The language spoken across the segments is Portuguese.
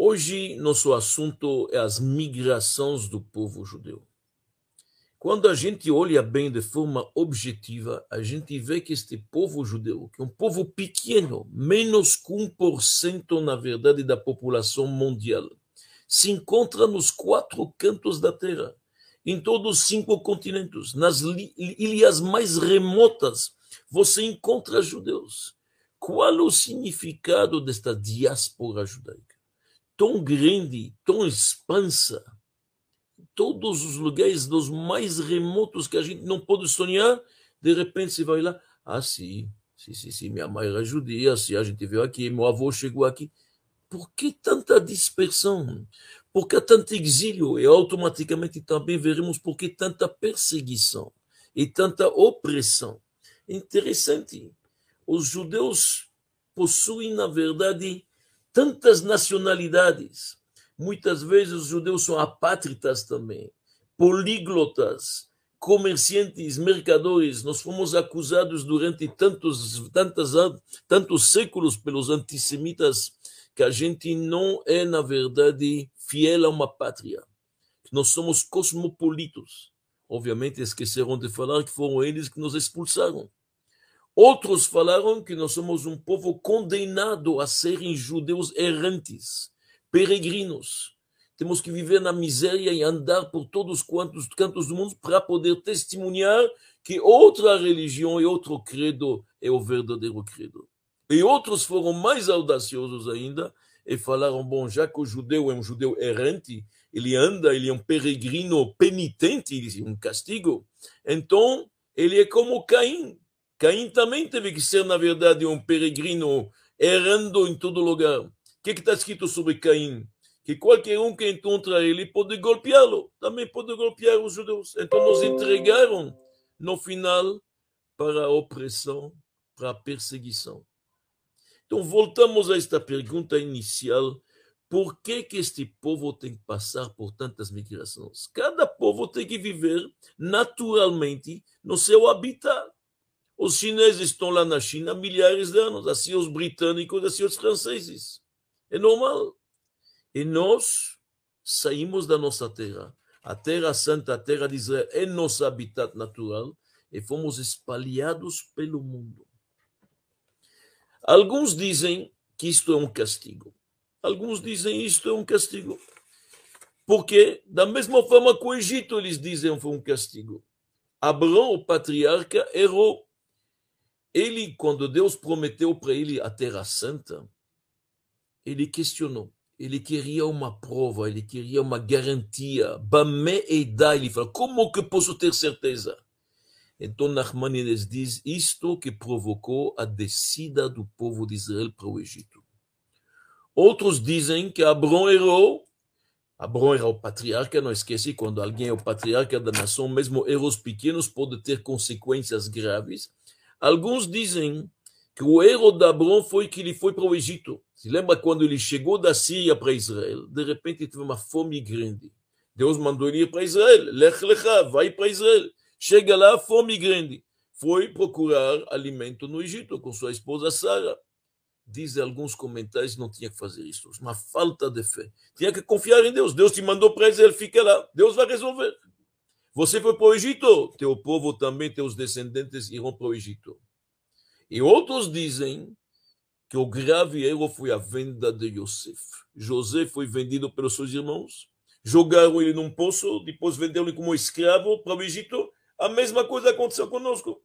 Hoje, nosso assunto é as migrações do povo judeu. Quando a gente olha bem de forma objetiva, a gente vê que este povo judeu, que é um povo pequeno, menos que 1% na verdade da população mundial, se encontra nos quatro cantos da terra, em todos os cinco continentes, nas ilhas mais remotas, você encontra judeus. Qual o significado desta diáspora judaica? Tão grande, tão expansa, todos os lugares dos mais remotos que a gente não pode sonhar, de repente você vai lá, ah, sim, sim, sim, sim minha mãe era judia, sim, a gente veio aqui, meu avô chegou aqui. Por que tanta dispersão? Por que tanto exílio? E automaticamente também veremos por que tanta perseguição e tanta opressão. Interessante. Os judeus possuem, na verdade, tantas nacionalidades Muitas vezes os judeus são apátritas também, políglotas, comerciantes, mercadores. Nós fomos acusados durante tantos, tantas, tantos séculos pelos antissemitas que a gente não é, na verdade, fiel a uma pátria. Nós somos cosmopolitos. Obviamente esqueceram de falar que foram eles que nos expulsaram. Outros falaram que nós somos um povo condenado a serem judeus errantes peregrinos. Temos que viver na miséria e andar por todos quantos cantos do mundo para poder testemunhar que outra religião e outro credo é o verdadeiro credo. E outros foram mais audaciosos ainda e falaram: bom, já que o judeu é um judeu errante, ele anda, ele é um peregrino penitente, um castigo, então ele é como Caim. Caim também teve que ser, na verdade, um peregrino errando em todo lugar que está escrito sobre Caim? Que qualquer um que encontra ele pode golpeá-lo, também pode golpear os judeus. Então nos entregaram, no final, para a opressão, para a perseguição. Então voltamos a esta pergunta inicial. Por que, que este povo tem que passar por tantas migrações? Cada povo tem que viver naturalmente no seu habitat. Os chineses estão lá na China há milhares de anos, assim os britânicos, assim os franceses. É normal. E nós saímos da nossa terra. A terra santa, a terra de Israel, é nosso habitat natural e fomos espalhados pelo mundo. Alguns dizem que isto é um castigo. Alguns dizem que isto é um castigo. Porque, da mesma forma que o Egito, eles dizem que foi um castigo. Abraão, o patriarca, errou. Ele, quando Deus prometeu para ele a terra santa, ele questionou. Ele queria uma prova, ele queria uma garantia. Bamé e dá, ele falou, como que posso ter certeza? Então Nachmanides diz isto que provocou a descida do povo de Israel para o Egito. Outros dizem que Abrão errou. Abrão era o patriarca, não esquece, quando alguém é o patriarca da nação, mesmo erros pequenos pode ter consequências graves. Alguns dizem que o erro de Abrão foi que ele foi para o Egito. Se lembra quando ele chegou da Síria para Israel? De repente teve uma fome grande. Deus mandou ele ir para Israel. Lech lecha, vai para Israel. Chega lá, fome grande. Foi procurar alimento no Egito com sua esposa Sara. Dizem alguns comentários não tinha que fazer isso. Uma falta de fé. Tinha que confiar em Deus. Deus te mandou para Israel, fica lá. Deus vai resolver. Você foi para o Egito, teu povo também, teus descendentes irão para o Egito. E outros dizem que o grave erro foi a venda de Yosef. José foi vendido pelos seus irmãos, jogaram ele num poço, depois venderam ele como escravo para o Egito. A mesma coisa aconteceu conosco.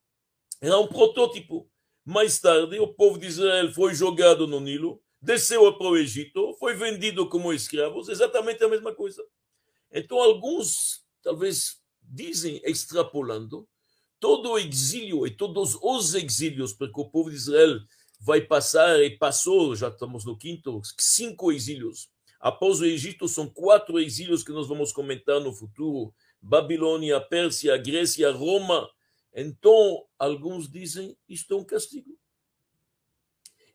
Era um protótipo. Mais tarde, o povo de Israel foi jogado no Nilo, desceu para o Egito, foi vendido como escravos, exatamente a mesma coisa. Então, alguns, talvez, dizem, extrapolando, todo o exílio e todos os exílios, porque o povo de Israel vai passar e passou, já estamos no quinto, cinco exílios. Após o Egito, são quatro exílios que nós vamos comentar no futuro: Babilônia, Pérsia, Grécia, Roma. Então, alguns dizem isto é um castigo.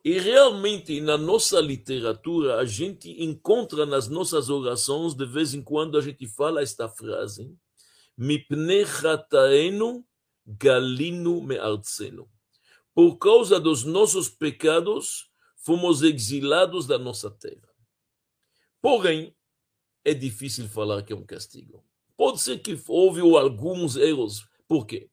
E realmente, na nossa literatura, a gente encontra nas nossas orações, de vez em quando, a gente fala esta frase: Mipne chataenu galino me'artzeno. Por causa dos nossos pecados, fomos exilados da nossa terra. Porém, é difícil falar que é um castigo. Pode ser que houve alguns erros. Por quê?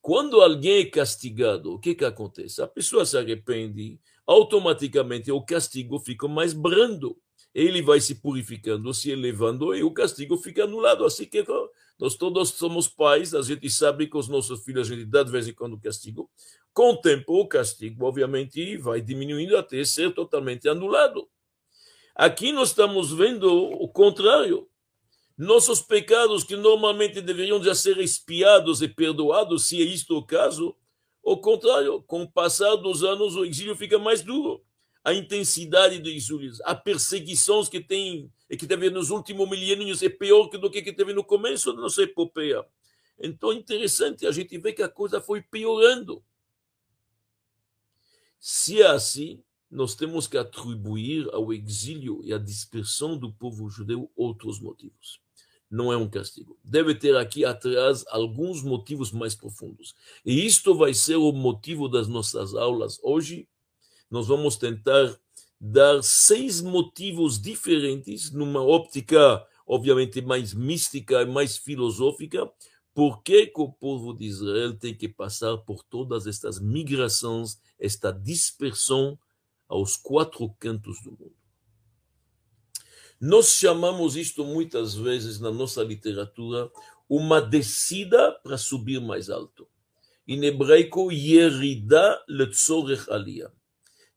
Quando alguém é castigado, o que, que acontece? A pessoa se arrepende, automaticamente o castigo fica mais brando. Ele vai se purificando, se elevando e o castigo fica anulado. Assim que nós todos somos pais, a gente sabe que os nossos filhos a gente dá de vez em quando castigo. Com o tempo, o castigo, obviamente, vai diminuindo até ser totalmente anulado. Aqui nós estamos vendo o contrário. Nossos pecados, que normalmente deveriam já ser espiados e perdoados, se é isto o caso, o contrário, com o passar dos anos, o exílio fica mais duro. A intensidade do exílio, a perseguição que tem e que teve nos últimos milênios é pior do que que teve no começo da nossa epopeia. Então, interessante, a gente vê que a coisa foi piorando. Se é assim, nós temos que atribuir ao exílio e à dispersão do povo judeu outros motivos não é um castigo. Deve ter aqui atrás alguns motivos mais profundos. E isto vai ser o motivo das nossas aulas. Hoje, nós vamos tentar dar seis motivos diferentes, numa óptica, obviamente, mais mística e mais filosófica, por que o povo de Israel tem que passar por todas estas migrações, esta dispersão aos quatro cantos do mundo. Nós chamamos isto muitas vezes na nossa literatura uma descida para subir mais alto. Em hebraico, yerida letzorech aliyah.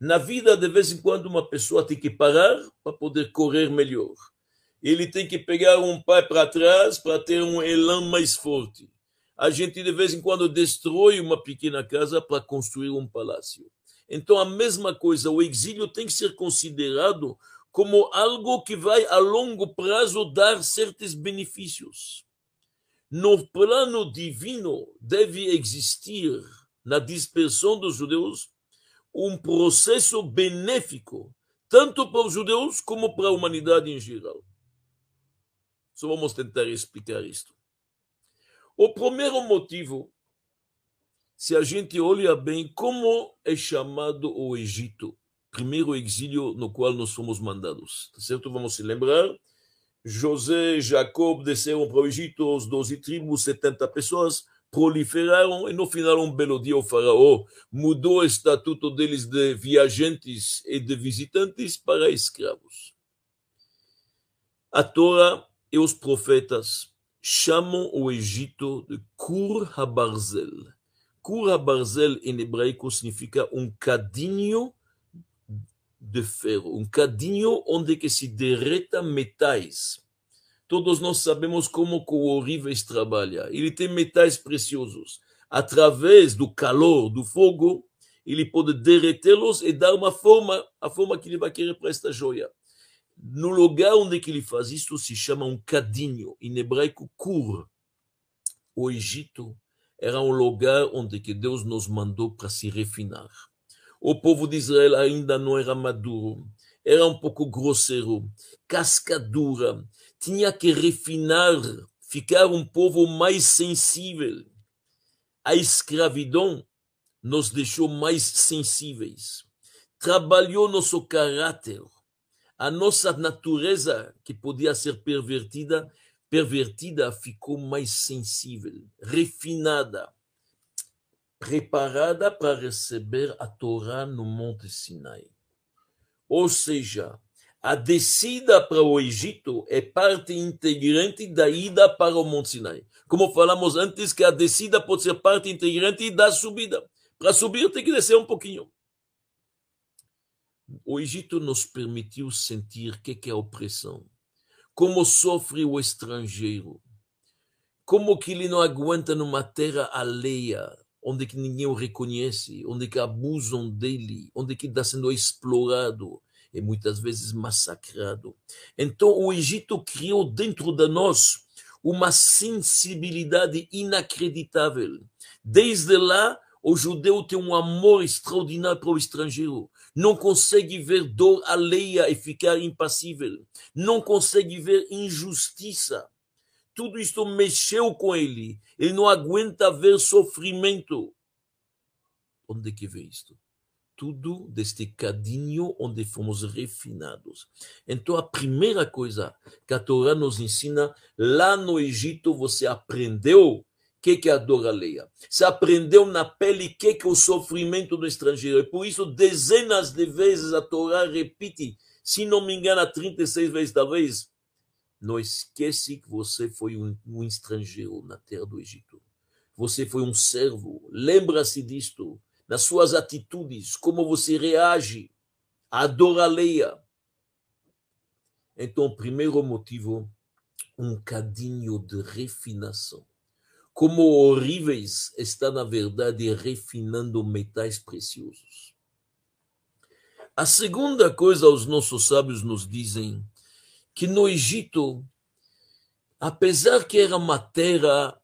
Na vida, de vez em quando, uma pessoa tem que parar para poder correr melhor. Ele tem que pegar um pé para trás para ter um elan mais forte. A gente, de vez em quando, destrói uma pequena casa para construir um palácio. Então, a mesma coisa, o exílio tem que ser considerado como algo que vai a longo prazo dar certos benefícios. No plano divino deve existir na dispersão dos judeus um processo benéfico, tanto para os judeus como para a humanidade em geral. Só vamos tentar explicar isto. O primeiro motivo, se a gente olha bem como é chamado o Egito, primeiro exílio no qual nós fomos mandados. Tá certo? Vamos se lembrar. José e Jacob desceram para o Egito, os 12 tribos, 70 pessoas, proliferaram e no final, um belo dia, o faraó mudou o estatuto deles de viajantes e de visitantes para escravos. A Torá e os profetas chamam o Egito de Kur HaBarzel. Kur HaBarzel em hebraico significa um cadinho de ferro, um cadinho onde que se derreta metais. Todos nós sabemos como o Orives trabalha. Ele tem metais preciosos. Através do calor do fogo, ele pode derretê-los e dar uma forma, a forma que ele vai querer para esta joia. No lugar onde ele faz isso se chama um cadinho, em hebraico kur. O Egito era um lugar onde que Deus nos mandou para se refinar. O povo de Israel ainda não era maduro, era um pouco grosseiro, casca dura, tinha que refinar, ficar um povo mais sensível. A escravidão nos deixou mais sensíveis, trabalhou nosso caráter, a nossa natureza que podia ser pervertida, pervertida ficou mais sensível, refinada preparada para receber a Torá no Monte Sinai. Ou seja, a descida para o Egito é parte integrante da ida para o Monte Sinai. Como falamos antes, que a descida pode ser parte integrante da subida. Para subir, tem que descer um pouquinho. O Egito nos permitiu sentir o que é opressão, como sofre o estrangeiro, como que ele não aguenta numa terra alheia, onde que ninguém o reconhece, onde que abusam dele, onde que está sendo explorado e muitas vezes massacrado. Então o Egito criou dentro de nós uma sensibilidade inacreditável. Desde lá, o judeu tem um amor extraordinário para o estrangeiro. Não consegue ver dor alheia e ficar impassível. Não consegue ver injustiça tudo isto mexeu com ele. Ele não aguenta ver sofrimento. Onde que vê isto? Tudo deste cadinho onde fomos refinados. Então, a primeira coisa que a Torá nos ensina, lá no Egito você aprendeu o que, que é a Doraleia. Você aprendeu na pele o que, que é o sofrimento do estrangeiro. E por isso, dezenas de vezes a Torá repite, se não me engano, 36 vezes talvez, não esquece que você foi um, um estrangeiro na terra do Egito. Você foi um servo. Lembra-se disto nas suas atitudes, como você reage à Doraleia. Então, primeiro motivo, um cadinho de refinação. Como horríveis está, na verdade, refinando metais preciosos. A segunda coisa, os nossos sábios nos dizem que no Egito, apesar que era uma terra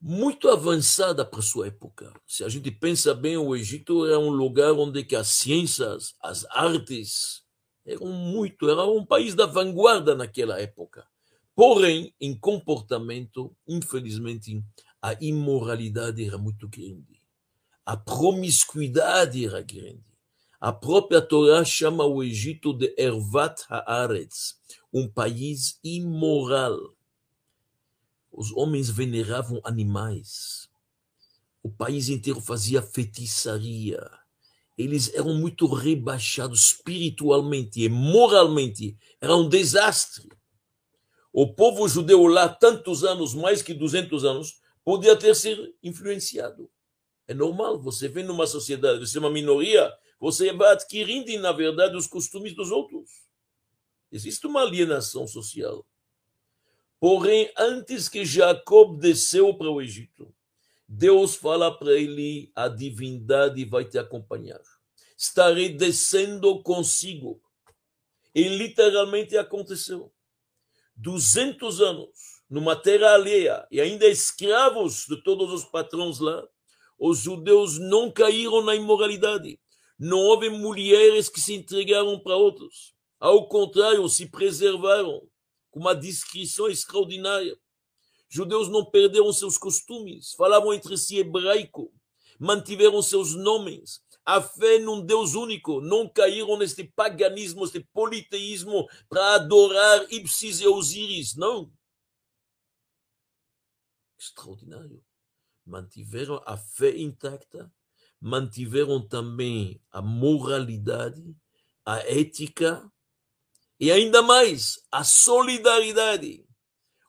muito avançada para sua época. Se a gente pensa bem, o Egito era um lugar onde que as ciências, as artes eram muito, era um país da vanguarda naquela época. Porém, em comportamento, infelizmente, a imoralidade era muito grande. A promiscuidade era grande. A própria Torá chama o Egito de Ervat Haaretz, um país imoral os homens veneravam animais. O país inteiro fazia feitiçaria. Eles eram muito rebaixados espiritualmente e moralmente. Era um desastre. O povo judeu lá, tantos anos, mais que 200 anos, podia ter sido influenciado. É normal, você vem numa sociedade, você é uma minoria, você vai adquirindo, na verdade, os costumes dos outros. Existe uma alienação social. Porém, antes que Jacob desceu para o Egito, Deus fala para ele: a divindade vai te acompanhar. Estarei descendo consigo. E literalmente aconteceu. 200 anos numa terra alheia e ainda escravos de todos os patrões lá, os judeus não caíram na imoralidade. Não houve mulheres que se entregaram para outros. Ao contrário, se preservaram com uma discrição extraordinária. Judeus não perderam seus costumes, falavam entre si hebraico, mantiveram seus nomes, a fé num Deus único, não caíram neste paganismo, neste politeísmo para adorar Ipsis e Osíris, não. Extraordinário. Mantiveram a fé intacta, mantiveram também a moralidade, a ética, e ainda mais, a solidariedade.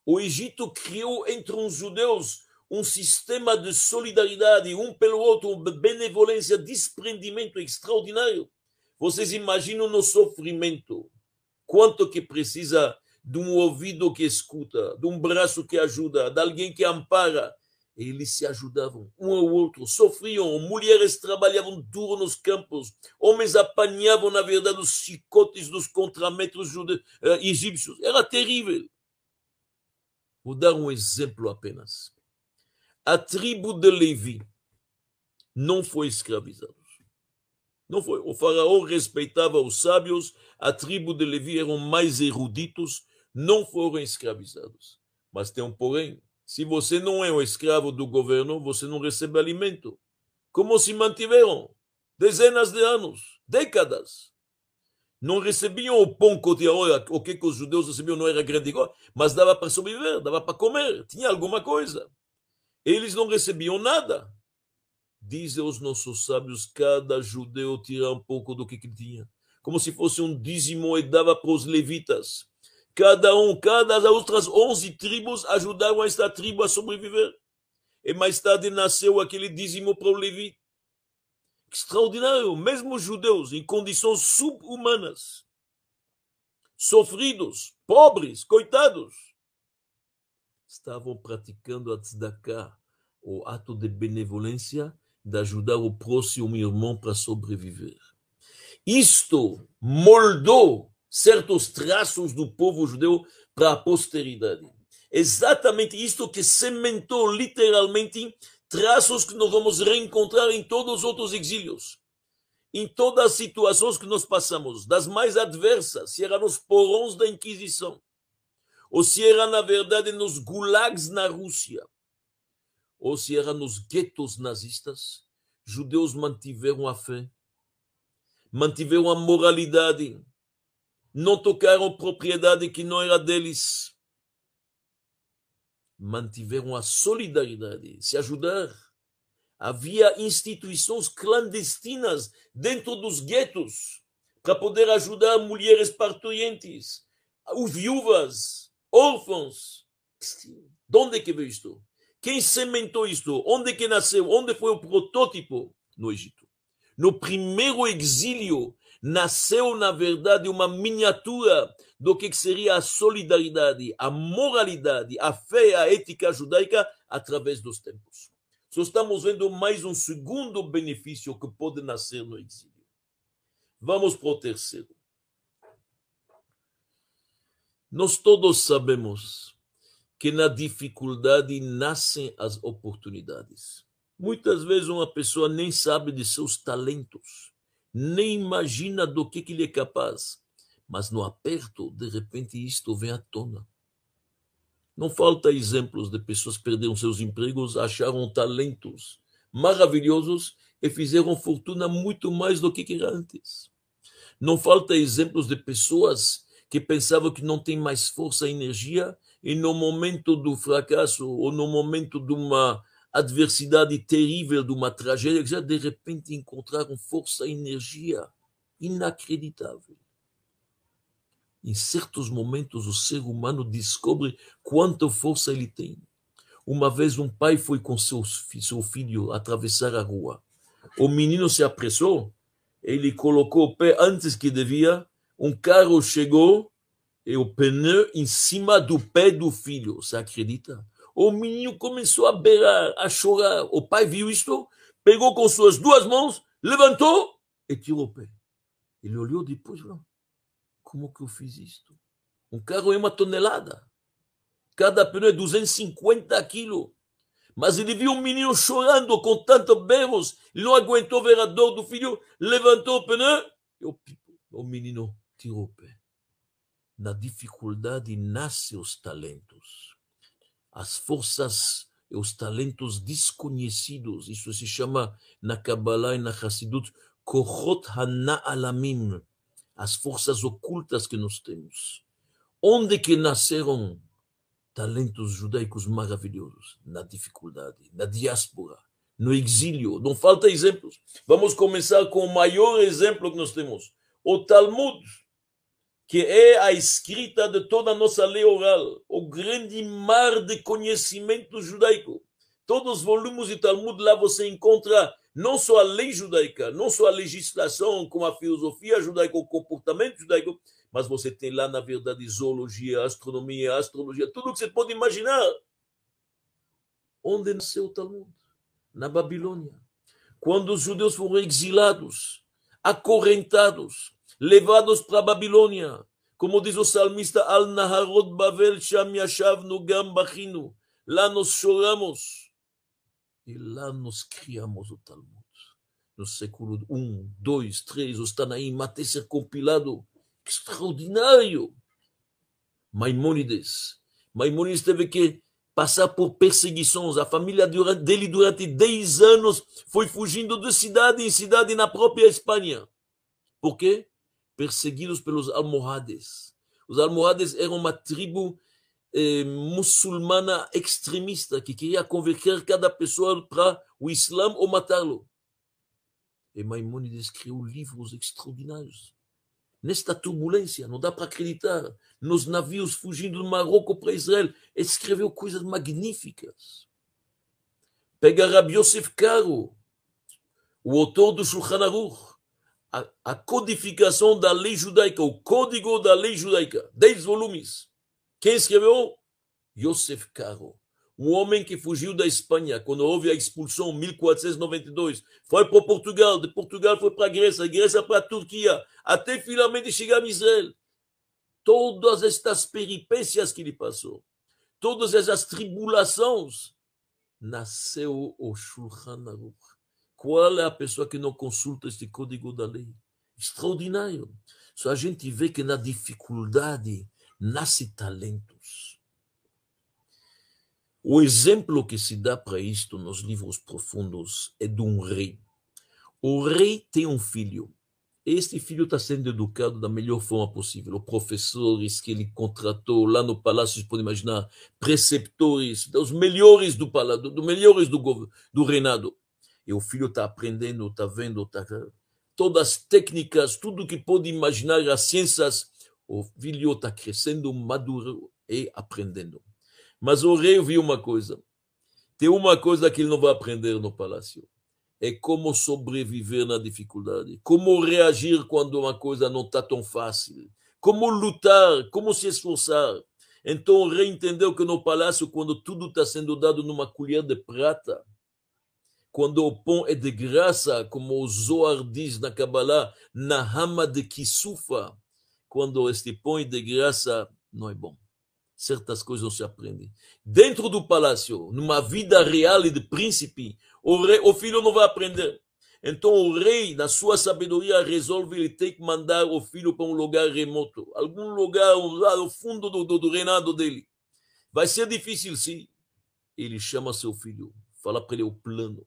O Egito criou entre os judeus um sistema de solidariedade, um pelo outro, benevolência, desprendimento extraordinário. Vocês imaginam no sofrimento quanto que precisa de um ouvido que escuta, de um braço que ajuda, de alguém que ampara, eles se ajudavam um ao outro, sofriam, mulheres trabalhavam duro nos campos, homens apanhavam, na verdade, os chicotes dos contrametros jude... Eh, egípcios. Era terrível. Vou dar um exemplo apenas. A tribo de Levi não foi escravizada. Não foi. O faraó respeitava os sábios, a tribo de Levi eram mais eruditos, não foram escravizados. Mas tem um porém, se você não é um escravo do governo, você não recebe alimento. Como se mantiveram? Dezenas de anos, décadas. Não recebiam o pão cotidiano, o que os judeus recebiam não era grande coisa, mas dava para sobreviver, dava para comer, tinha alguma coisa. Eles não recebiam nada. Dizem os nossos sábios, cada judeu tira um pouco do que, que tinha. Como se fosse um dízimo e dava para os levitas. Cada um, cada das outras onze tribos ajudaram esta tribo a sobreviver. E mais tarde nasceu aquele dízimo para o Levi. Extraordinário, mesmo os judeus em condições subhumanas, sofridos, pobres, coitados, estavam praticando a tzedakah, o ato de benevolência, de ajudar o próximo irmão para sobreviver. Isto moldou certos traços do povo judeu para a posteridade. Exatamente isto que sementou literalmente traços que nós vamos reencontrar em todos os outros exílios. Em todas as situações que nós passamos, das mais adversas, se era nos porões da Inquisição, ou se era, na verdade, nos gulags na Rússia, ou se era nos guetos nazistas, judeus mantiveram a fé mantiveram a moralidade, não tocaram propriedade que não era deles, mantiveram a solidariedade, se ajudar. Havia instituições clandestinas dentro dos guetos para poder ajudar mulheres parturientes, viúvas, órfãos. De onde que veio isto? Quem sementou isto? Onde que nasceu? Onde foi o protótipo? No Egito. No primeiro exílio, nasceu, na verdade, uma miniatura do que seria a solidariedade, a moralidade, a fé, a ética judaica através dos tempos. Só estamos vendo mais um segundo benefício que pode nascer no exílio. Vamos para o terceiro. Nós todos sabemos que na dificuldade nascem as oportunidades. Muitas vezes uma pessoa nem sabe de seus talentos, nem imagina do que, que ele é capaz, mas no aperto, de repente, isto vem à tona. Não falta exemplos de pessoas que perderam seus empregos, acharam talentos maravilhosos e fizeram fortuna muito mais do que era antes. Não falta exemplos de pessoas que pensavam que não tem mais força e energia e no momento do fracasso ou no momento de uma adversidade terrível, de uma tragédia, já de repente encontraram força e energia inacreditável. Em certos momentos, o ser humano descobre quanta força ele tem. Uma vez, um pai foi com seu, seu filho atravessar a rua. O menino se apressou, ele colocou o pé antes que devia, um carro chegou e o pneu em cima do pé do filho. Você acredita? O menino começou a beirar, a chorar. O pai viu isto, pegou com suas duas mãos, levantou e tirou o pé. Ele olhou depois e falou: Como que eu fiz isto? Um carro é uma tonelada. Cada pneu é 250 quilos. Mas ele viu um menino chorando com tantos berros, ele não aguentou ver a dor do filho, levantou o pneu e o, o menino tirou o pé. Na dificuldade nascem os talentos as forças e os talentos desconhecidos. Isso se chama na Kabbalah e na Hassidut Kohot Hana'alamim, as forças ocultas que nós temos. Onde que nasceram talentos judaicos maravilhosos? Na dificuldade, na diáspora, no exílio. Não falta exemplos. Vamos começar com o maior exemplo que nós temos. O Talmud que é a escrita de toda a nossa lei oral, o grande mar de conhecimento judaico. Todos os volumes de Talmud lá você encontra não só a lei judaica, não só a legislação, como a filosofia judaica, o comportamento judaico, mas você tem lá, na verdade, zoologia, astronomia, astrologia, tudo que você pode imaginar. Onde nasceu o Talmud? Na Babilônia. Quando os judeus foram exilados, acorrentados, levados para a Babilônia. Como diz o salmista, Al Naharot Bavel Sham Yashavnu Gam Bachinu. Lá nós choramos e lá nós criamos o Talmud. No século 1, 2, 3, o Tanaim, até ser compilado. Extraordinário! Maimônides. Maimônides teve que passar por perseguições. A família dele, durante 10 anos, foi fugindo de cidade em cidade na própria Espanha. Por quê? Perseguidos pelos almohades. Os almohades eram uma tribo eh, muçulmana extremista que queria converter cada pessoa para o Islã ou matá-lo. E Maimonides escreveu livros extraordinários. Nesta turbulência, não dá para acreditar, nos navios fugindo do Marrocos para Israel, escreveu coisas magníficas. Pega Rabbi Yosef Karo, o autor do Shulchan Aruch, a, a, codificação da lei judaica, o código da lei judaica, 10 volumes. Quem escreveu? Yosef Caro, um homem que fugiu da Espanha quando houve a expulsão em 1492. Foi para Portugal, de Portugal foi para a Grécia, Grécia para a Turquia, até finalmente chegar a Israel. Todas estas peripécias que ele passou, todas essas tribulações, nasceu o Shulchan Aruch qual é a pessoa que não consulta este código da lei? Extraordinário. Só a gente vê que na dificuldade nasce talentos. O exemplo que se dá para isto nos livros profundos é de um rei. O rei tem um filho. este filho está sendo educado da melhor forma possível. Os professores que ele contratou lá no palácio, você pode imaginar, preceptores, dos melhores do palácio, dos melhores do, do reinado. E o filho está aprendendo, está vendo, está todas as técnicas, tudo que pode imaginar, as ciências. O filho está crescendo, maduro e aprendendo. Mas o rei viu uma coisa. Tem uma coisa que ele não vai aprender no palácio é como sobreviver na dificuldade, como reagir quando uma coisa não está tão fácil, como lutar, como se esforçar. Então o rei entendeu que no palácio, quando tudo está sendo dado numa colher de prata, quando o pão é de graça, como o Zohar diz na Kabbalah, na rama de Kisufa, quando este pão é de graça, não é bom. Certas coisas não se aprendem. Dentro do palácio, numa vida real e de príncipe, o, rei, o filho não vai aprender. Então o rei, na sua sabedoria, resolve ele ter que mandar o filho para um lugar remoto, algum lugar lá no fundo do, do, do reinado dele. Vai ser difícil, sim. Ele chama seu filho, fala para ele o plano,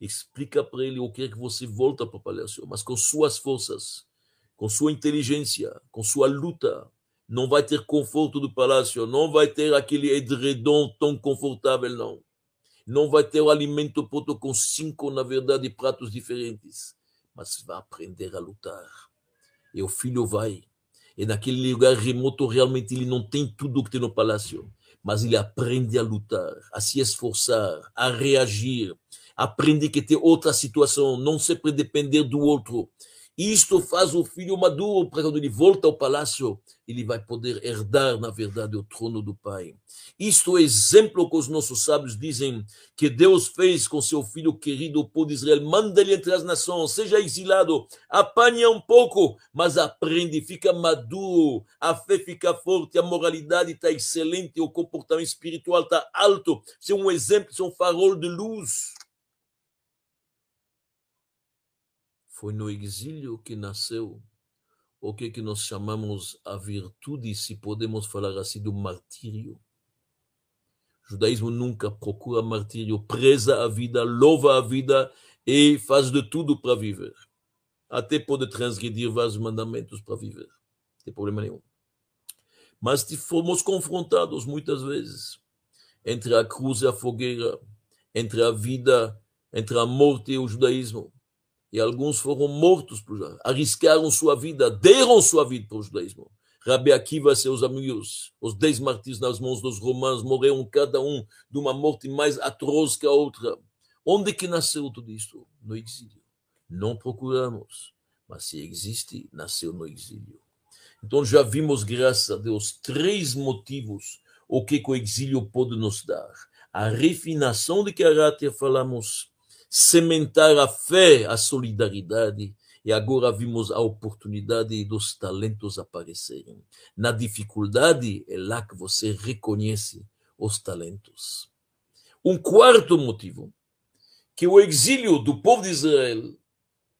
explica para ele o que é que você volta para o palácio, mas com suas forças, com sua inteligência, com sua luta. Não vai ter conforto do palácio, não vai ter aquele edredom tão confortável, não não vai ter o alimento pronto com cinco, na verdade, pratos diferentes, mas vai aprender a lutar. E o filho vai. E naquele lugar remoto, realmente, ele não tem tudo que tem no palácio, mas ele aprende a lutar, a se esforçar, a reagir, aprende que tem outra situação, não sempre depender do outro. Isto faz o filho maduro para quando ele volta ao palácio, ele vai poder herdar, na verdade, o trono do pai. Isto é exemplo que os nossos sábios dizem que Deus fez com seu filho querido, o povo de Israel. Manda ele entre as nações, seja exilado, apanha um pouco, mas aprende, fica maduro, a fé fica forte, a moralidade está excelente, o comportamento espiritual está alto. Isso é um exemplo, isso é um farol de luz. Foi no exílio que nasceu o que, que nós chamamos a virtude, se podemos falar assim, do martírio. O judaísmo nunca procura martírio, preza a vida, louva a vida e faz de tudo para viver. Até pode transgredir vários mandamentos para viver. Não tem problema nenhum. Mas fomos confrontados muitas vezes entre a cruz e a fogueira, entre a vida, entre a morte e o judaísmo e alguns foram mortos, arriscaram sua vida, deram sua vida para o judaísmo. Rabi Akiva e seus amigos, os dez martírios nas mãos dos romanos, morreram cada um de uma morte mais atroz que a outra. Onde que nasceu tudo isto? No exílio. Não procuramos, mas se existe, nasceu no exílio. Então já vimos, graças a Deus, três motivos o que o exílio pode nos dar. A refinação de caráter, falamos, sementar a fé, a solidariedade, e agora vimos a oportunidade dos talentos aparecerem. Na dificuldade é lá que você reconhece os talentos. Um quarto motivo, que o exílio do povo de Israel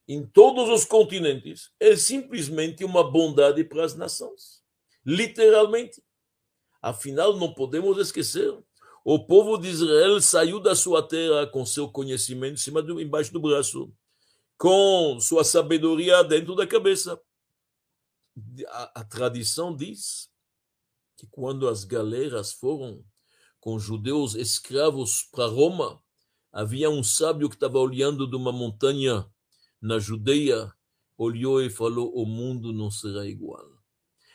em todos os continentes é simplesmente uma bondade para as nações. Literalmente. Afinal, não podemos esquecer o povo de Israel saiu da sua terra com seu conhecimento em cima do, embaixo do braço, com sua sabedoria dentro da cabeça. A, a tradição diz que quando as galeras foram com judeus escravos para Roma, havia um sábio que estava olhando de uma montanha na Judeia, olhou e falou: O mundo não será igual.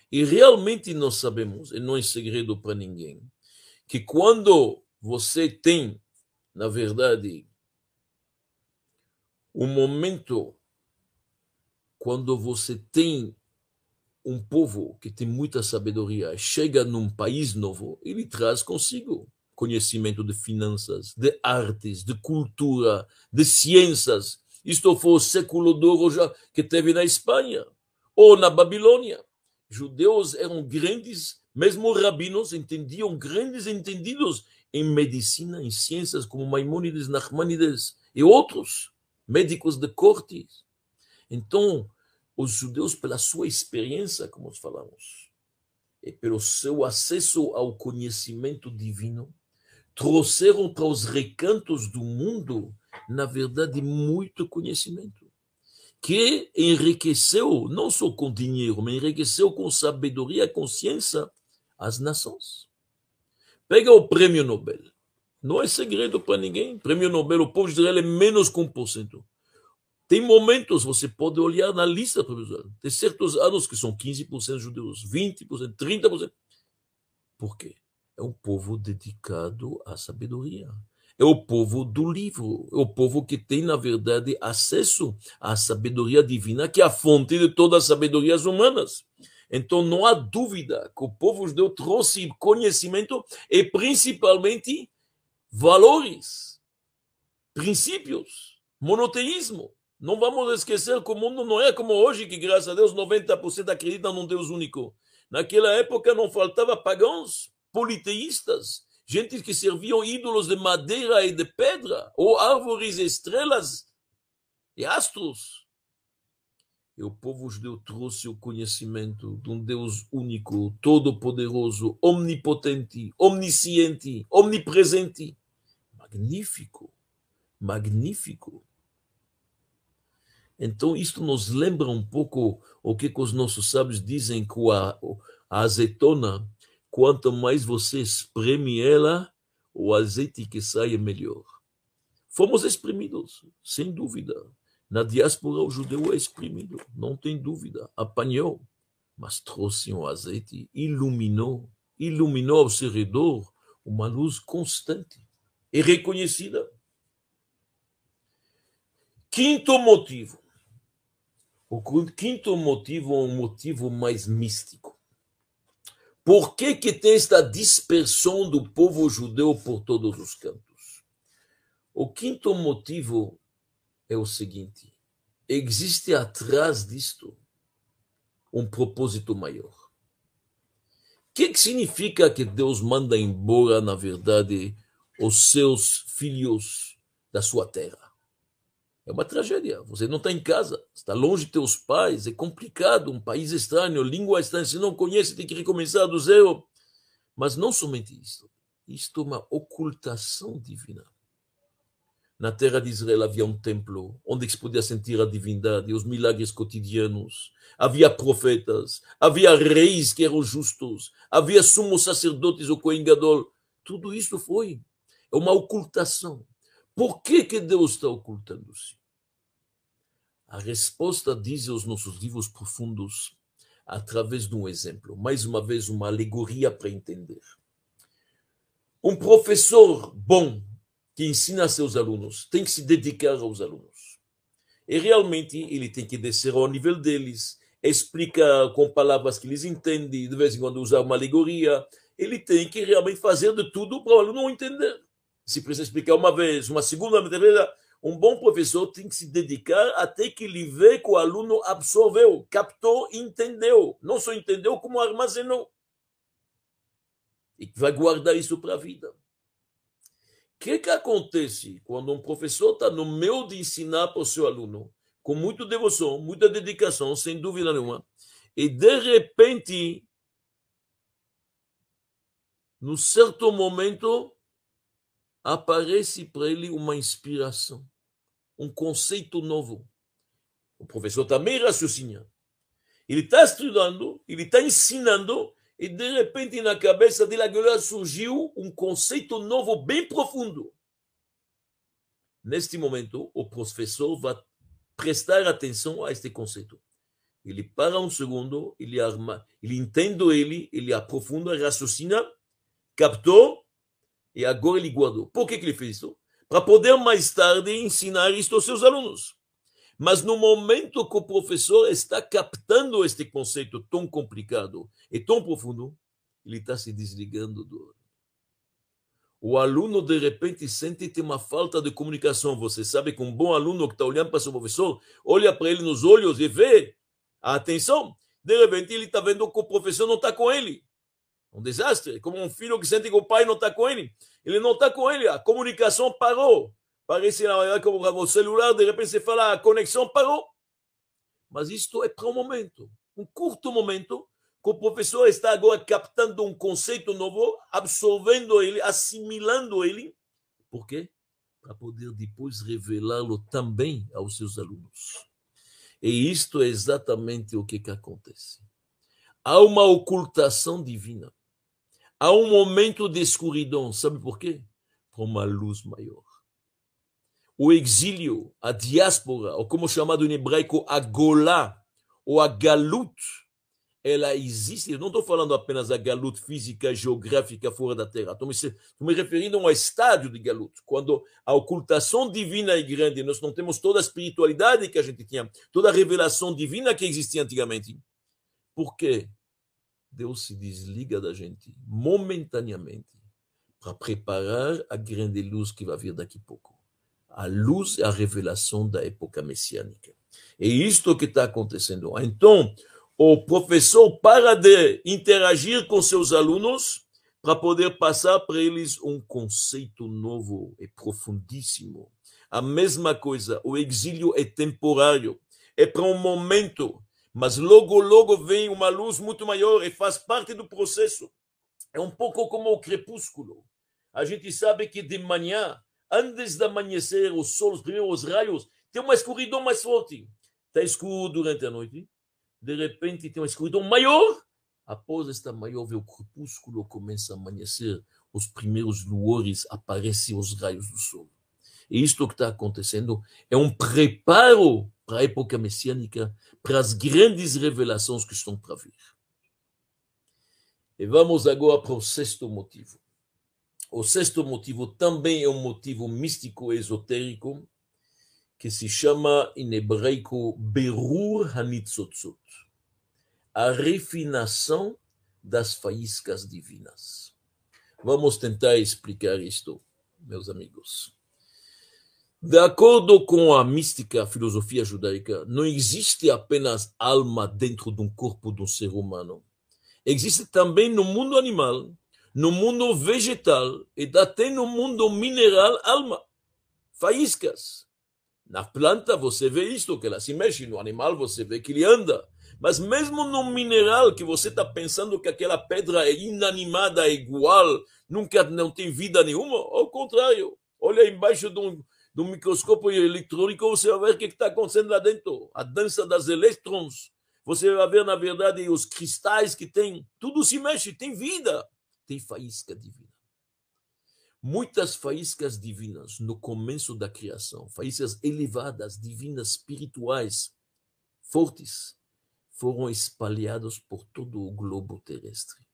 E realmente nós sabemos, e não é segredo para ninguém, que quando você tem, na verdade, um momento quando você tem um povo que tem muita sabedoria, chega num país novo, ele traz consigo conhecimento de finanças, de artes, de cultura, de ciências. Isto foi o século de ouro já que teve na Espanha ou na Babilônia. Judeus eram grandes mesmo rabinos entendiam grandes entendidos em medicina, em ciências, como Maimônides, Nachmanides e outros, médicos de corte. Então, os judeus, pela sua experiência, como falamos, e pelo seu acesso ao conhecimento divino, trouxeram para os recantos do mundo, na verdade, muito conhecimento. que enriqueceu, não só com dinheiro, mas enriqueceu com sabedoria consciência as nações. Pega o prêmio Nobel. Não é segredo para ninguém. Prêmio Nobel, o povo de Israel é menos que 1%. Tem momentos, você pode olhar na lista provisória. Tem certos anos que são 15% judeus, 20%, 30%. Por quê? É um povo dedicado à sabedoria. É o povo do livro. É o povo que tem, na verdade, acesso à sabedoria divina, que é a fonte de todas as sabedorias humanas. Então, não há dúvida que o povo judeu trouxe conhecimento e, principalmente, valores, princípios, monoteísmo. Não vamos esquecer que o mundo não é como hoje, que graças a Deus 90% acreditam num Deus único. Naquela época não faltava pagãos, politeístas, gente que serviam ídolos de madeira e de pedra, ou árvores, estrelas e astros. E o povo judeu trouxe o conhecimento de um Deus único, todo-poderoso, omnipotente, omnisciente, omnipresente. Magnífico, magnífico. Então, isto nos lembra um pouco o que, os nossos sábios dizem que a, a azeitona, quanto mais você espreme ela, o azeite que sai é melhor. Fomos exprimidos, sem dúvida. Na diáspora, o judeu é exprimido, não tem dúvida. Apanhou, mas trouxe um azeite, iluminou, iluminou ao seu redor uma luz constante e reconhecida. Quinto motivo o quinto motivo é um motivo mais místico. Por que, que tem esta dispersão do povo judeu por todos os cantos? O quinto motivo é o seguinte: existe atrás disto um propósito maior. O que, que significa que Deus manda embora, na verdade, os seus filhos da sua terra? É uma tragédia. Você não está em casa, está longe de teus pais, é complicado, um país estranho, língua estranha, se não conhece, tem que recomeçar do zero. Mas não somente isso. Isto é uma ocultação divina. Na terra de Israel havia um templo onde se podia sentir a divindade, os milagres cotidianos. Havia profetas, havia reis que eram justos, havia sumos sacerdotes, o Gadol. Tudo isso foi uma ocultação. Por que, que Deus está ocultando-se? A resposta, dizem os nossos livros profundos, através de um exemplo. Mais uma vez, uma alegoria para entender. Um professor bom que ensina seus alunos tem que se dedicar aos alunos. E realmente ele tem que descer ao nível deles, explicar com palavras que eles entendem, de vez em quando usar uma alegoria. Ele tem que realmente fazer de tudo para o aluno entender se precisa explicar uma vez, uma segunda, uma terceira, um bom professor tem que se dedicar até que ele vê que o aluno absorveu, captou, entendeu. Não só entendeu, como armazenou. E vai guardar isso para a vida. Que, que acontece quando um professor está no meio de ensinar para o seu aluno, com muita devoção, muita dedicação, sem dúvida nenhuma, e de repente, num certo momento, aparece para ele uma inspiração, um conceito novo. O professor também raciocina. Ele está estudando, ele está ensinando, e de repente na cabeça dele agora surgiu um conceito novo, bem profundo. Neste momento, o professor vai prestar atenção a este conceito. Ele para um segundo, ele arma, ele entende ele, ele aprofunda, raciocina, captou e agora ele guardou. Por que, que ele fez isso? Para poder mais tarde ensinar isto aos seus alunos. Mas no momento que o professor está captando este conceito tão complicado e tão profundo, ele está se desligando do o aluno de repente sente tem uma falta de comunicação. Você sabe que um bom aluno que está olhando para seu professor, olha para ele nos olhos e vê a atenção. De repente ele está vendo que o professor não está com ele. Um desastre. Como um filho que sente que o pai não está com ele. Ele não está com ele. A comunicação parou. Parece como o celular, de repente você fala, a conexão parou. Mas isto é para um momento. Um curto momento que o professor está agora captando um conceito novo, absorvendo ele, assimilando ele. Por quê? Para poder depois revelá-lo também aos seus alunos. E isto é exatamente o que, que acontece. Há uma ocultação divina. Há um momento de escuridão. Sabe por quê? Por uma luz maior. O exílio, a diáspora, ou como chamado em hebraico, a golá, ou a galut, ela existe. Eu não estou falando apenas da galut física, geográfica fora da Terra. Estou me, estou me referindo a um estádio de galut. Quando a ocultação divina é grande, nós não temos toda a espiritualidade que a gente tinha, toda a revelação divina que existia antigamente. Por quê? Deus se desliga da gente momentaneamente para preparar a grande luz que vai vir daqui a pouco. A luz é a revelação da época messiânica. É isto que está acontecendo. Então, o professor para de interagir com seus alunos para poder passar para eles um conceito novo e profundíssimo. A mesma coisa, o exílio é temporário, é para um momento, mas logo, logo vem uma luz muito maior e faz parte do processo. É um pouco como o crepúsculo. A gente sabe que de manhã, antes de amanhecer, o sol, os primeiros raios, tem uma escuridão mais forte. Está escuro durante a noite, de repente tem uma escuridão maior. Após esta maior, o crepúsculo, começa a amanhecer, os primeiros luores aparecem os raios do sol. E isto que está acontecendo é um preparo para a época messiânica, para as grandes revelações que estão para vir. E vamos agora para o sexto motivo. O sexto motivo também é um motivo místico esotérico, que se chama em hebraico Berur Hanitzotzot a refinação das faíscas divinas. Vamos tentar explicar isto, meus amigos. De acordo com a mística filosofia judaica, não existe apenas alma dentro de um corpo de um ser humano. Existe também no mundo animal, no mundo vegetal e até no mundo mineral alma, faíscas. Na planta você vê isto, que ela se mexe, no animal você vê que ele anda. Mas mesmo no mineral que você está pensando que aquela pedra é inanimada, é igual, nunca não tem vida nenhuma, ao contrário. Olha embaixo de um, do microscópio eletrônico, você vai ver o que está acontecendo lá dentro. A dança das elétrons. Você vai ver, na verdade, os cristais que tem. Tudo se mexe, tem vida. Tem faísca divina. Muitas faíscas divinas no começo da criação, faíscas elevadas, divinas, espirituais, fortes, foram espalhadas por todo o globo terrestre.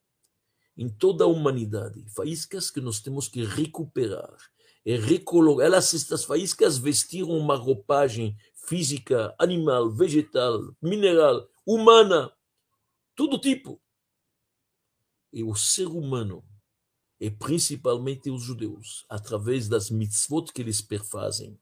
Em toda a humanidade, faíscas que nós temos que recuperar e recolocar. Elas, estas faíscas vestiram uma roupagem física, animal, vegetal, mineral, humana, todo tipo. E o ser humano, e principalmente os judeus, através das mitzvot que eles perfazem,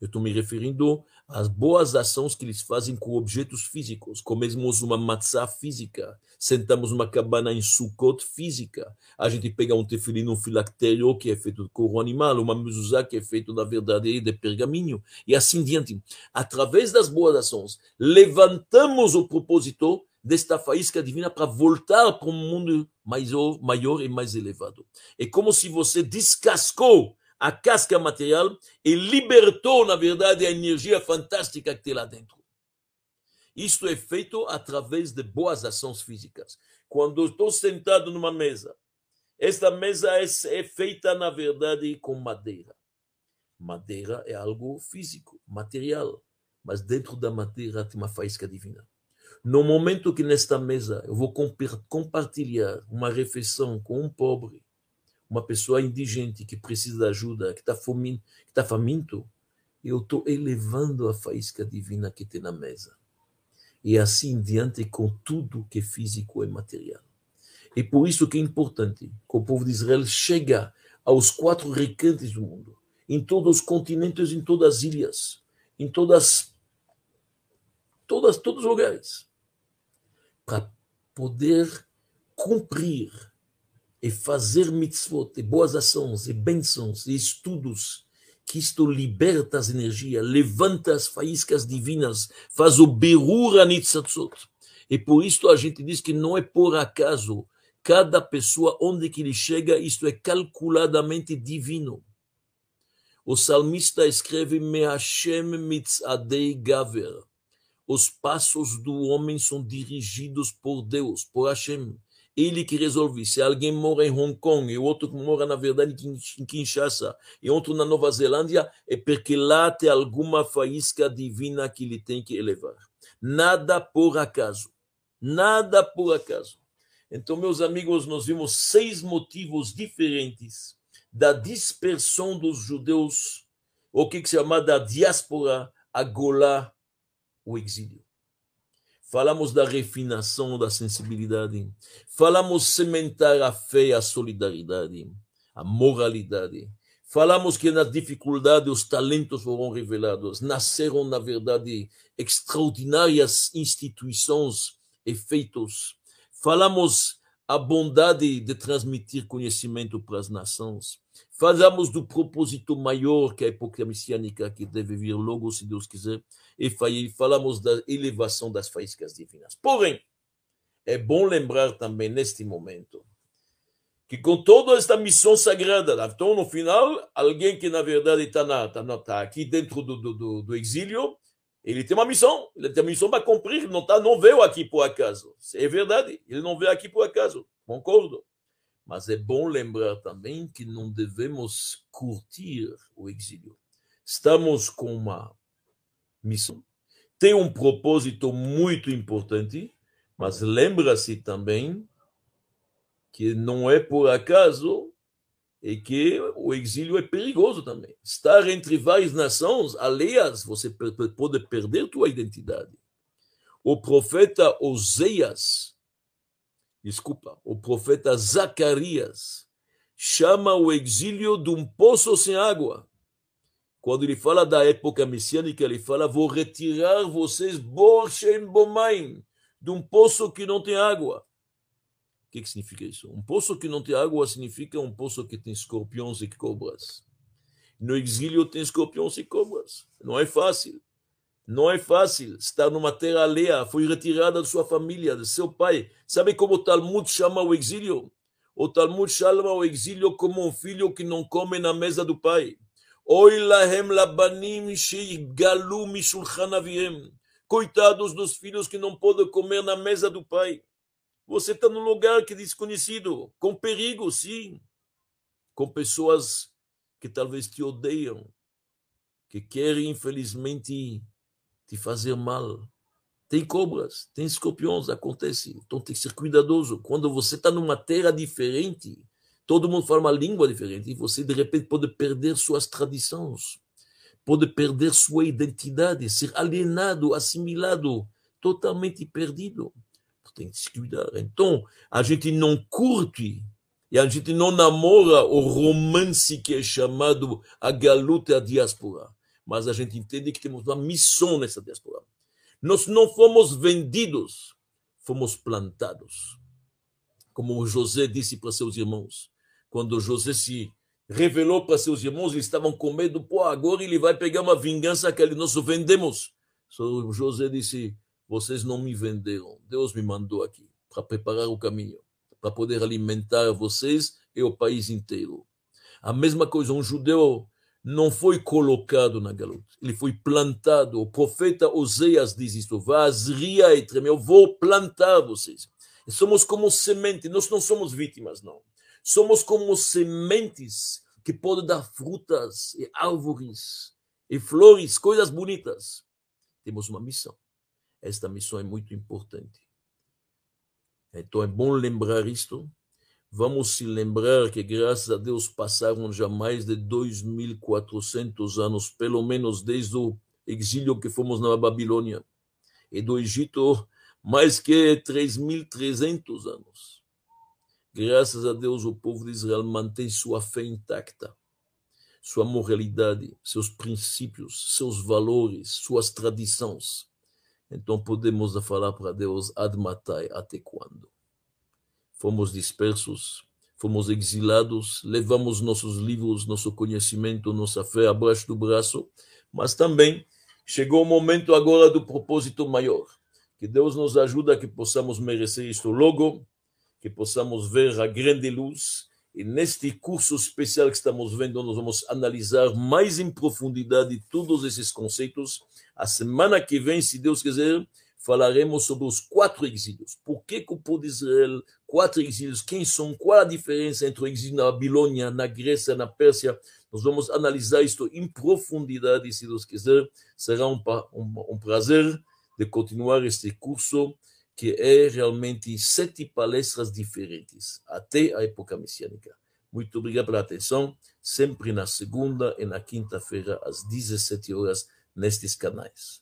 eu estou me referindo às boas ações que eles fazem com objetos físicos. Comemos uma matzá física, sentamos numa cabana em Sukkot física. A gente pega um tefilino, um filactério que é feito de couro animal, uma mezuzá que é feito, na verdade, de pergaminho, e assim diante. Através das boas ações, levantamos o propósito desta faísca divina para voltar para um mundo maior, maior e mais elevado. É como se você descascou a casca material e libertou, na verdade, a energia fantástica que tem lá dentro. Isto é feito através de boas ações físicas. Quando estou sentado numa mesa, esta mesa é, é feita, na verdade, com madeira. Madeira é algo físico, material, mas dentro da madeira tem uma faísca divina. No momento que nesta mesa eu vou compartilhar uma refeição com um pobre, uma pessoa indigente que precisa de ajuda, que está tá faminto, eu estou elevando a faísca divina que tem na mesa. E assim diante com tudo que é físico e material. E por isso que é importante que o povo de Israel chegue aos quatro recantos do mundo, em todos os continentes, em todas as ilhas, em todas, todas todos os lugares, para poder cumprir e fazer mitzvot, e boas ações, e bênçãos, e estudos, que isto liberta as energias, levanta as faíscas divinas, faz o berur anitzatzot. E por isso a gente diz que não é por acaso, cada pessoa, onde que ele chega, isto é calculadamente divino. O salmista escreve, Me Hashem mitzadei gaver. Os passos do homem são dirigidos por Deus, por Hashem. Ele que resolve. Se alguém mora em Hong Kong e outro mora, na verdade, em Kinshasa e outro na Nova Zelândia, é porque lá tem alguma faísca divina que ele tem que elevar. Nada por acaso. Nada por acaso. Então, meus amigos, nós vimos seis motivos diferentes da dispersão dos judeus, o que se chama da diáspora, a Golá, o exílio. Falamos da refinação da sensibilidade. Falamos sementar a fé, a solidariedade, a moralidade. Falamos que nas dificuldades os talentos foram revelados. Nasceram, na verdade, extraordinárias instituições e feitos. Falamos a bondade de transmitir conhecimento para as nações. Falamos do propósito maior que a época messiânica que deve vir logo, se Deus quiser, e falamos da elevação das faíscas divinas. Porém, é bom lembrar também neste momento que com toda esta missão sagrada, então no final, alguém que na verdade está tá, tá aqui dentro do, do, do exílio, ele tem uma missão, ele tem uma missão para cumprir, não, tá, não veio aqui por acaso. É verdade, ele não veio aqui por acaso, concordo. Mas é bom lembrar também que não devemos curtir o exílio. Estamos com uma missão, tem um propósito muito importante, mas lembra-se também que não é por acaso e que o exílio é perigoso também. Estar entre várias nações alheias, você pode perder tua identidade. O profeta Oséias, desculpa, o profeta Zacarias chama o exílio de um poço sem água. Quando ele fala da época messiânica, ele fala: Vou retirar vocês, Borshem Bomaim, de um poço que não tem água. O que, que significa isso? Um poço que não tem água significa um poço que tem escorpiões e cobras. No exílio tem escorpiões e cobras. Não é fácil. Não é fácil estar numa terra alheia, foi retirada de sua família, de seu pai. Sabe como o Talmud chama o exílio? O Talmud chama o exílio como um filho que não come na mesa do pai. Oi lahem labanim sheigalu mishulchan aviem. Coitados dos filhos que não podem comer na mesa do pai. Você está num lugar que é desconhecido, com perigo, sim, com pessoas que talvez te odeiam, que querem, infelizmente, te fazer mal. Tem cobras, tem escorpiões, acontece. Então tem que ser cuidadoso. Quando você está numa terra diferente, todo mundo fala uma língua diferente, e você de repente pode perder suas tradições, pode perder sua identidade, ser alienado, assimilado, totalmente perdido tem que se cuidar. Então, a gente não curte e a gente não namora o romance que é chamado a galuta a diáspora. Mas a gente entende que temos uma missão nessa diáspora. Nós não fomos vendidos, fomos plantados. Como José disse para seus irmãos. Quando José se revelou para seus irmãos, eles estavam com medo, pô, agora ele vai pegar uma vingança que nós vendemos. So, José disse, vocês não me venderam. Deus me mandou aqui para preparar o caminho, para poder alimentar vocês e o país inteiro. A mesma coisa, um judeu não foi colocado na galuta, ele foi plantado. O profeta Oséias diz isso: Vazria treme, eu vou plantar vocês. Somos como semente, nós não somos vítimas, não. Somos como sementes que podem dar frutas e árvores e flores, coisas bonitas. Temos uma missão. Esta missão é muito importante. Então é bom lembrar isto. Vamos se lembrar que, graças a Deus, passaram já mais de 2.400 anos, pelo menos desde o exílio que fomos na Babilônia. E do Egito, mais que 3.300 anos. Graças a Deus, o povo de Israel mantém sua fé intacta, sua moralidade, seus princípios, seus valores, suas tradições. Então podemos falar para Deus, admatai, até quando? Fomos dispersos, fomos exilados, levamos nossos livros, nosso conhecimento, nossa fé abaixo do braço, mas também chegou o momento agora do propósito maior. Que Deus nos ajude a que possamos merecer isto logo, que possamos ver a grande luz. E neste curso especial que estamos vendo, nós vamos analisar mais em profundidade todos esses conceitos A semana que vem, se Deus quiser, falaremos sobre os quatro exílios. Por que, que o povo de Israel, quatro exílios, quem são, qual a diferença entre o exílio na Babilônia, na Grécia, na Pérsia? Nós vamos analisar isto em profundidade, se Deus quiser. Será um, um, um prazer de continuar este curso, que é realmente sete palestras diferentes, até a época messiânica. Muito obrigado pela atenção, sempre na segunda e na quinta-feira, às 17 horas, nestes canais.